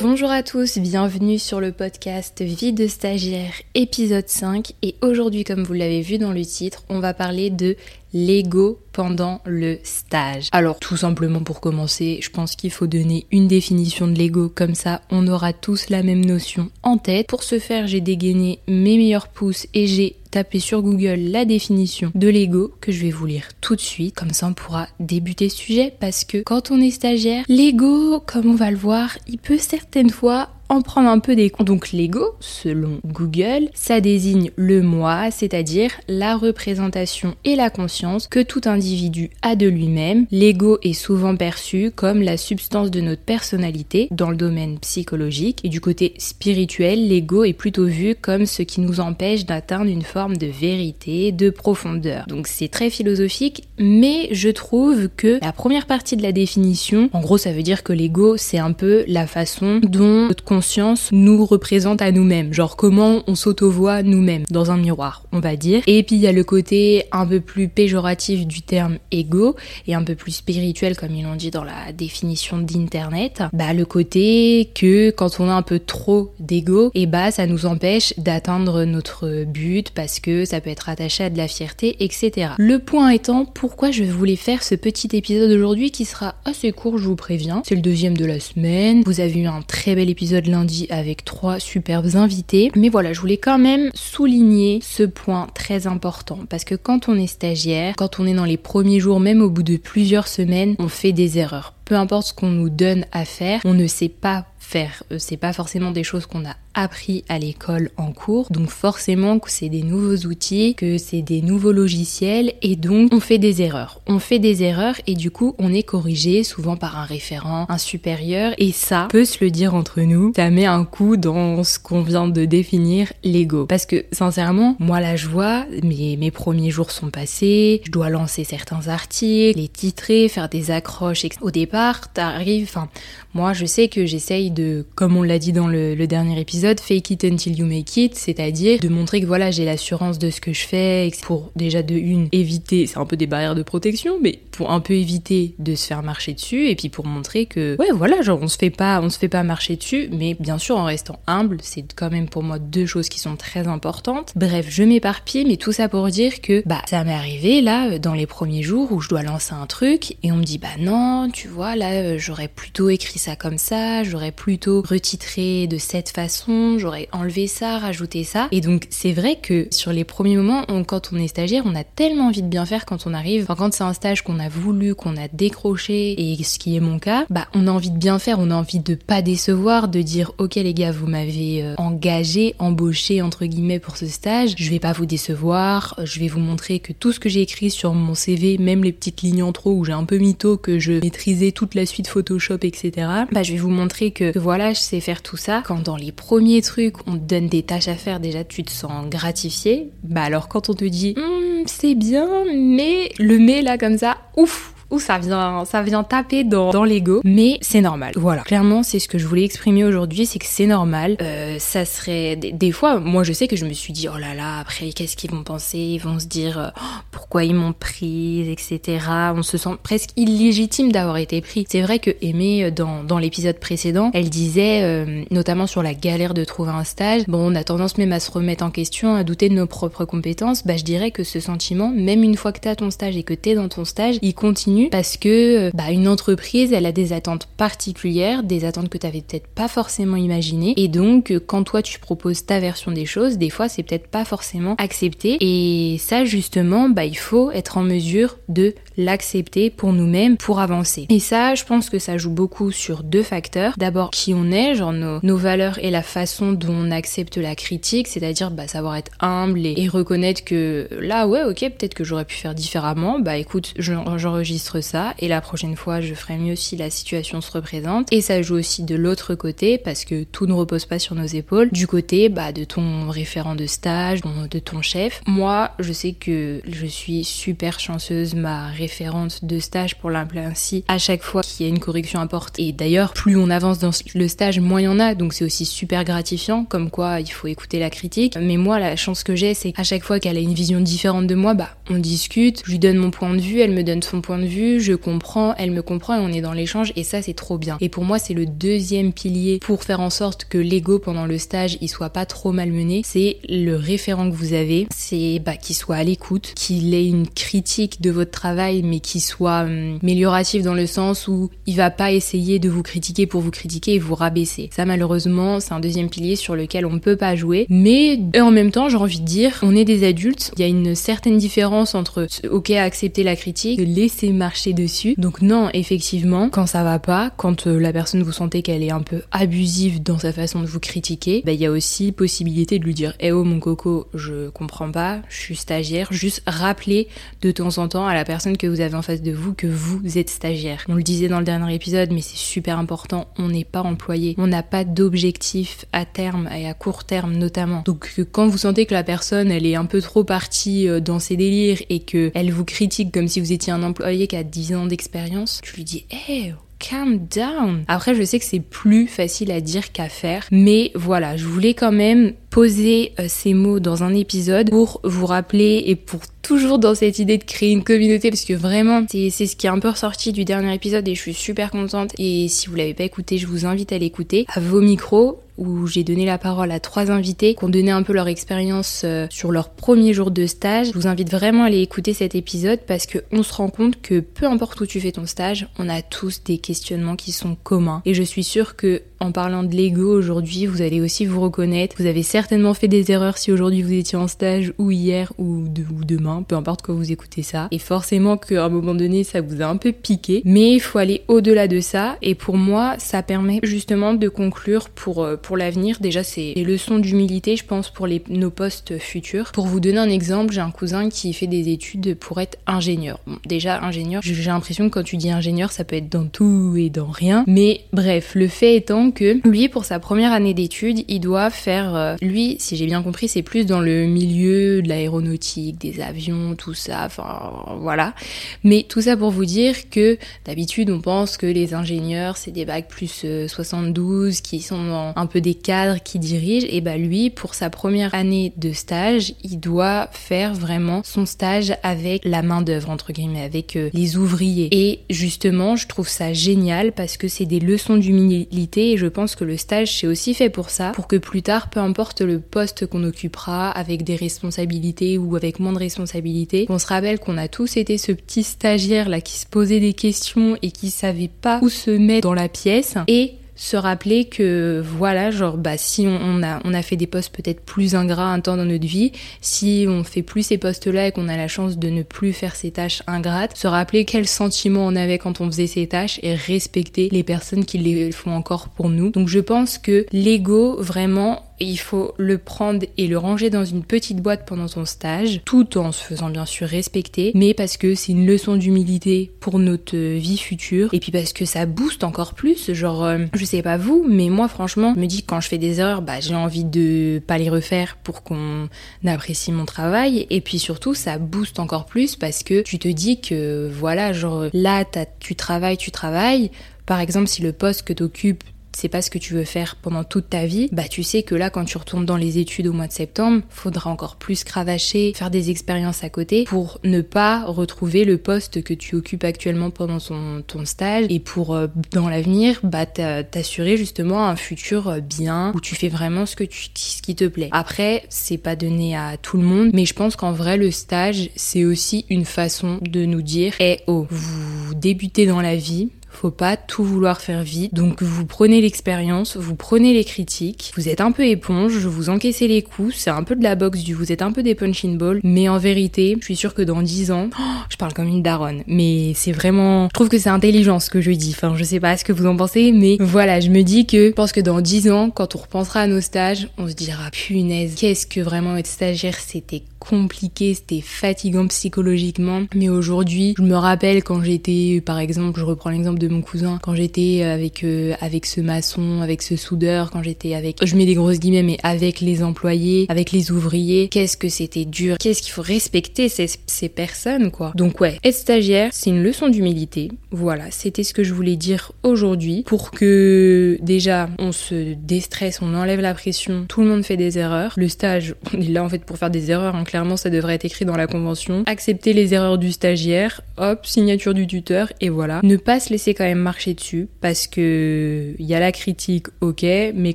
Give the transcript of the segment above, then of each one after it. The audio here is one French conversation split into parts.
Bonjour à tous, bienvenue sur le podcast Vie de stagiaire épisode 5 et aujourd'hui comme vous l'avez vu dans le titre, on va parler de l'ego pendant le stage. Alors tout simplement pour commencer, je pense qu'il faut donner une définition de l'ego comme ça on aura tous la même notion en tête. Pour ce faire, j'ai dégainé mes meilleurs pouces et j'ai tapé sur Google la définition de l'ego que je vais vous lire tout de suite. Comme ça on pourra débuter ce sujet parce que quand on est stagiaire, l'ego, comme on va le voir, il peut certaines fois en prendre un peu des comptes. Donc l'ego, selon Google, ça désigne le moi, c'est-à-dire la représentation et la conscience que tout individu a de lui-même. L'ego est souvent perçu comme la substance de notre personnalité dans le domaine psychologique et du côté spirituel, l'ego est plutôt vu comme ce qui nous empêche d'atteindre une forme de vérité, de profondeur. Donc c'est très philosophique, mais je trouve que la première partie de la définition, en gros ça veut dire que l'ego c'est un peu la façon dont notre conscience nous représente à nous-mêmes, genre comment on s'auto-voit nous-mêmes dans un miroir, on va dire. Et puis il y a le côté un peu plus péjoratif du terme ego et un peu plus spirituel comme ils l'ont dit dans la définition d'internet. Bah le côté que quand on a un peu trop d'ego, et bah ça nous empêche d'atteindre notre but parce que ça peut être attaché à de la fierté, etc. Le point étant pourquoi je voulais faire ce petit épisode aujourd'hui qui sera assez court, je vous préviens. C'est le deuxième de la semaine. Vous avez eu un très bel épisode lundi avec trois superbes invités. Mais voilà, je voulais quand même souligner ce point très important parce que quand on est stagiaire, quand on est dans les premiers jours, même au bout de plusieurs semaines, on fait des erreurs. Peu importe ce qu'on nous donne à faire, on ne sait pas faire. Euh, c'est pas forcément des choses qu'on a appris à l'école en cours. Donc forcément que c'est des nouveaux outils, que c'est des nouveaux logiciels et donc on fait des erreurs. On fait des erreurs et du coup on est corrigé souvent par un référent, un supérieur et ça peut se le dire entre nous, ça met un coup dans ce qu'on vient de définir l'ego. Parce que sincèrement, moi la joie, mes, mes premiers jours sont passés, je dois lancer certains articles, les titrer, faire des accroches. Au départ, t'arrives, enfin moi je sais que j'essaye de, comme on l'a dit dans le, dernier épisode, fake it until you make it, c'est-à-dire de montrer que voilà, j'ai l'assurance de ce que je fais, pour déjà de une, éviter, c'est un peu des barrières de protection, mais pour un peu éviter de se faire marcher dessus, et puis pour montrer que, ouais, voilà, genre on se fait pas, on se fait pas marcher dessus, mais bien sûr en restant humble, c'est quand même pour moi deux choses qui sont très importantes. Bref, je m'éparpille, mais tout ça pour dire que, bah, ça m'est arrivé là, dans les premiers jours où je dois lancer un truc, et on me dit, bah non, tu vois, là, euh, j'aurais plutôt écrit ça comme ça, j'aurais plutôt retitré de cette façon, j'aurais enlevé ça, rajouté ça. Et donc c'est vrai que sur les premiers moments, quand on est stagiaire, on a tellement envie de bien faire quand on arrive. Enfin, quand c'est un stage qu'on a voulu, qu'on a décroché, et ce qui est mon cas, bah on a envie de bien faire, on a envie de pas décevoir, de dire ok les gars, vous m'avez euh, engagé, embauché entre guillemets pour ce stage, je vais pas vous décevoir, je vais vous montrer que tout ce que j'ai écrit sur mon CV, même les petites lignes en trop où j'ai un peu mytho, que je maîtrisais toute la suite Photoshop, etc. Bah je vais vous montrer que, que voilà, je sais faire tout ça. Quand dans les premiers premier truc, on te donne des tâches à faire, déjà tu te sens gratifié. Bah alors quand on te dit hum, c'est bien, mais le mais là comme ça, ouf, ça vient, ça vient taper dans, dans l'ego, mais c'est normal. Voilà. Clairement, c'est ce que je voulais exprimer aujourd'hui, c'est que c'est normal. Euh, ça serait des, fois, moi je sais que je me suis dit oh là là, après qu'est-ce qu'ils vont penser? Ils vont se dire euh, oh, pourquoi ils m'ont prise, etc. On se sent presque illégitime d'avoir été pris. C'est vrai que Aimée euh, dans, dans l'épisode précédent, elle disait notamment sur la galère de trouver un stage. Bon, on a tendance même à se remettre en question, à douter de nos propres compétences. Bah je dirais que ce sentiment, même une fois que t'as ton stage et que t'es dans ton stage, il continue parce que bah, une entreprise, elle a des attentes particulières, des attentes que tu avais peut-être pas forcément imaginées. Et donc, quand toi tu proposes ta version des choses, des fois c'est peut-être pas forcément accepté. Et ça, justement, bah, il faut être en mesure de l'accepter pour nous-mêmes pour avancer. Et ça, je pense que ça joue beaucoup sur deux facteurs. D'abord, qui on est, genre nos, valeurs et la façon dont on accepte la critique, c'est-à-dire bah, savoir être humble et, reconnaître que là, ouais, ok, peut-être que j'aurais pu faire différemment. Bah écoute, j'enregistre ça et la prochaine fois je ferai mieux si la situation se représente. Et ça joue aussi de l'autre côté parce que tout ne repose pas sur nos épaules. Du côté bah, de ton référent de stage, de ton chef. Moi, je sais que je suis super chanceuse. Ma référente de stage, pour l'appeler ainsi, à chaque fois qu'il y a une correction à porte. Et d'ailleurs, plus on avance dans le stage, moins il y en a. Donc c'est aussi super gratifiant, comme quoi il faut écouter la critique. Mais moi, la chance que j'ai, c'est qu'à chaque fois qu'elle a une vision différente de moi, bah on discute, je lui donne mon point de vue, elle me donne son point de vue, je comprends, elle me comprend et on est dans l'échange. Et ça, c'est trop bien. Et pour moi, c'est le deuxième pilier pour faire en sorte que l'ego pendant le stage, il soit pas trop malmené. C'est le référent que vous avez, c'est bah, qu'il soit à l'écoute, qu'il ait une critique de votre travail, mais qu'il soit hum, amélioratif dans le sens où il va pas essayer de vous critiquer pour vous critiquer et vous rabaisser. Ça, malheureusement, c'est un deuxième pilier sur lequel on peut pas jouer. Mais en même temps, j'ai envie de dire, on est des adultes. Il y a une certaine différence entre ok accepter la critique, laisser dessus. Donc non, effectivement, quand ça va pas, quand euh, la personne vous sentez qu'elle est un peu abusive dans sa façon de vous critiquer, bah, il y a aussi possibilité de lui dire Eh oh mon coco, je comprends pas, je suis stagiaire. Juste rappeler de temps en temps à la personne que vous avez en face de vous que vous êtes stagiaire. On le disait dans le dernier épisode, mais c'est super important, on n'est pas employé. On n'a pas d'objectif à terme et à court terme notamment. Donc quand vous sentez que la personne, elle est un peu trop partie euh, dans ses délires et que elle vous critique comme si vous étiez un employé qui a 10 ans d'expérience, tu lui dis Hey, calm down. Après, je sais que c'est plus facile à dire qu'à faire, mais voilà, je voulais quand même poser euh, ces mots dans un épisode pour vous rappeler et pour toujours dans cette idée de créer une communauté parce que vraiment c'est ce qui est un peu ressorti du dernier épisode et je suis super contente et si vous l'avez pas écouté je vous invite à l'écouter à vos micros où j'ai donné la parole à trois invités qui ont donné un peu leur expérience euh, sur leur premier jour de stage. Je vous invite vraiment à aller écouter cet épisode parce que on se rend compte que peu importe où tu fais ton stage, on a tous des questionnements qui sont communs et je suis sûre que en parlant de l'ego aujourd'hui, vous allez aussi vous reconnaître. Vous avez certainement fait des erreurs si aujourd'hui vous étiez en stage ou hier ou, ou demain, peu importe quand vous écoutez ça. Et forcément qu'à un moment donné, ça vous a un peu piqué. Mais il faut aller au-delà de ça. Et pour moi, ça permet justement de conclure pour, euh, pour l'avenir. Déjà, c'est des leçons d'humilité, je pense, pour les, nos postes futurs. Pour vous donner un exemple, j'ai un cousin qui fait des études pour être ingénieur. Bon, déjà, ingénieur, j'ai l'impression que quand tu dis ingénieur, ça peut être dans tout et dans rien. Mais bref, le fait étant que lui, pour sa première année d'études, il doit faire... Euh, lui, si j'ai bien compris, c'est plus dans le milieu de l'aéronautique, des avions, tout ça, enfin voilà. Mais tout ça pour vous dire que d'habitude, on pense que les ingénieurs, c'est des bacs plus 72, euh, qui sont un peu des cadres qui dirigent. Et bah lui, pour sa première année de stage, il doit faire vraiment son stage avec la main d'œuvre, entre guillemets, avec euh, les ouvriers. Et justement, je trouve ça génial parce que c'est des leçons d'humilité et je pense que le stage c'est aussi fait pour ça, pour que plus tard, peu importe le poste qu'on occupera, avec des responsabilités ou avec moins de responsabilités, on se rappelle qu'on a tous été ce petit stagiaire là qui se posait des questions et qui savait pas où se mettre dans la pièce et se rappeler que voilà genre bah si on, a on a fait des postes peut-être plus ingrats un temps dans notre vie si on fait plus ces postes là et qu'on a la chance de ne plus faire ces tâches ingrates se rappeler quel sentiment on avait quand on faisait ces tâches et respecter les personnes qui les font encore pour nous. Donc je pense que l'ego vraiment il faut le prendre et le ranger dans une petite boîte pendant son stage, tout en se faisant bien sûr respecter, mais parce que c'est une leçon d'humilité pour notre vie future, et puis parce que ça booste encore plus, genre, euh, je sais pas vous, mais moi franchement, je me dis quand je fais des erreurs, bah j'ai envie de pas les refaire pour qu'on apprécie mon travail, et puis surtout ça booste encore plus parce que tu te dis que voilà, genre là tu travailles, tu travailles, par exemple, si le poste que tu occupes c'est pas ce que tu veux faire pendant toute ta vie, bah tu sais que là quand tu retournes dans les études au mois de septembre, faudra encore plus cravacher, faire des expériences à côté pour ne pas retrouver le poste que tu occupes actuellement pendant ton, stage et pour euh, dans l'avenir bah t'assurer justement un futur euh, bien où tu fais vraiment ce que tu ce qui te plaît. Après, c'est pas donné à tout le monde, mais je pense qu'en vrai le stage, c'est aussi une façon de nous dire "Eh oh, vous débutez dans la vie, faut pas tout vouloir faire vite. Donc vous prenez l'expérience, vous prenez les critiques, vous êtes un peu éponge, vous encaissez les coups, c'est un peu de la boxe du vous êtes un peu des punching balls, mais en vérité, je suis sûre que dans 10 ans, oh, je parle comme une daronne, mais c'est vraiment, je trouve que c'est intelligent ce que je dis. Enfin, je sais pas ce que vous en pensez, mais voilà, je me dis que je pense que dans 10 ans, quand on repensera à nos stages, on se dira punaise, qu'est-ce que vraiment être stagiaire, c'était compliqué, c'était fatigant psychologiquement. Mais aujourd'hui, je me rappelle quand j'étais, par exemple, je reprends l'exemple de mon cousin, quand j'étais avec euh, avec ce maçon, avec ce soudeur, quand j'étais avec, je mets des grosses guillemets, mais avec les employés, avec les ouvriers, qu'est-ce que c'était dur, qu'est-ce qu'il faut respecter ces, ces personnes, quoi. Donc ouais, être stagiaire, c'est une leçon d'humilité. Voilà, c'était ce que je voulais dire aujourd'hui pour que déjà on se déstresse, on enlève la pression, tout le monde fait des erreurs. Le stage, on est là en fait pour faire des erreurs, hein. clairement ça devrait être écrit dans la convention. Accepter les erreurs du stagiaire, hop, signature du tuteur et voilà. Ne pas se laisser quand même marcher dessus parce que il y a la critique, ok, mais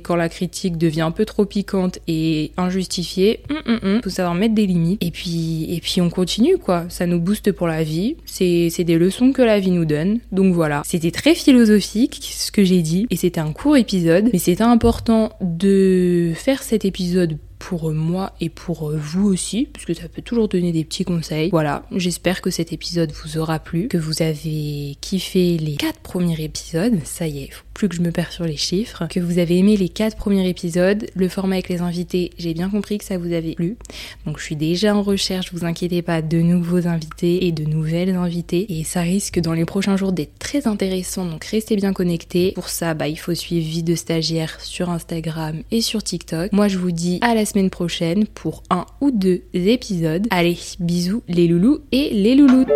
quand la critique devient un peu trop piquante et injustifiée, hum, hum, hum, faut savoir mettre des limites et puis et puis on continue quoi. Ça nous booste pour la vie. C'est c'est des leçons que la vie nous donne. Donc voilà, c'était très philosophique ce que j'ai dit et c'était un court épisode, mais c'était important de faire cet épisode pour moi et pour vous aussi, puisque ça peut toujours donner des petits conseils. Voilà, j'espère que cet épisode vous aura plu, que vous avez kiffé les quatre premiers épisodes. Ça y est, faut plus que je me perds sur les chiffres. Que vous avez aimé les quatre premiers épisodes, le format avec les invités, j'ai bien compris que ça vous avait plu. Donc je suis déjà en recherche, vous inquiétez pas, de nouveaux invités et de nouvelles invités. Et ça risque dans les prochains jours d'être très intéressant, donc restez bien connectés. Pour ça, bah, il faut suivre Vie de stagiaire sur Instagram et sur TikTok. Moi je vous dis à la semaine prochaine pour un ou deux épisodes. Allez, bisous les loulous et les louloutes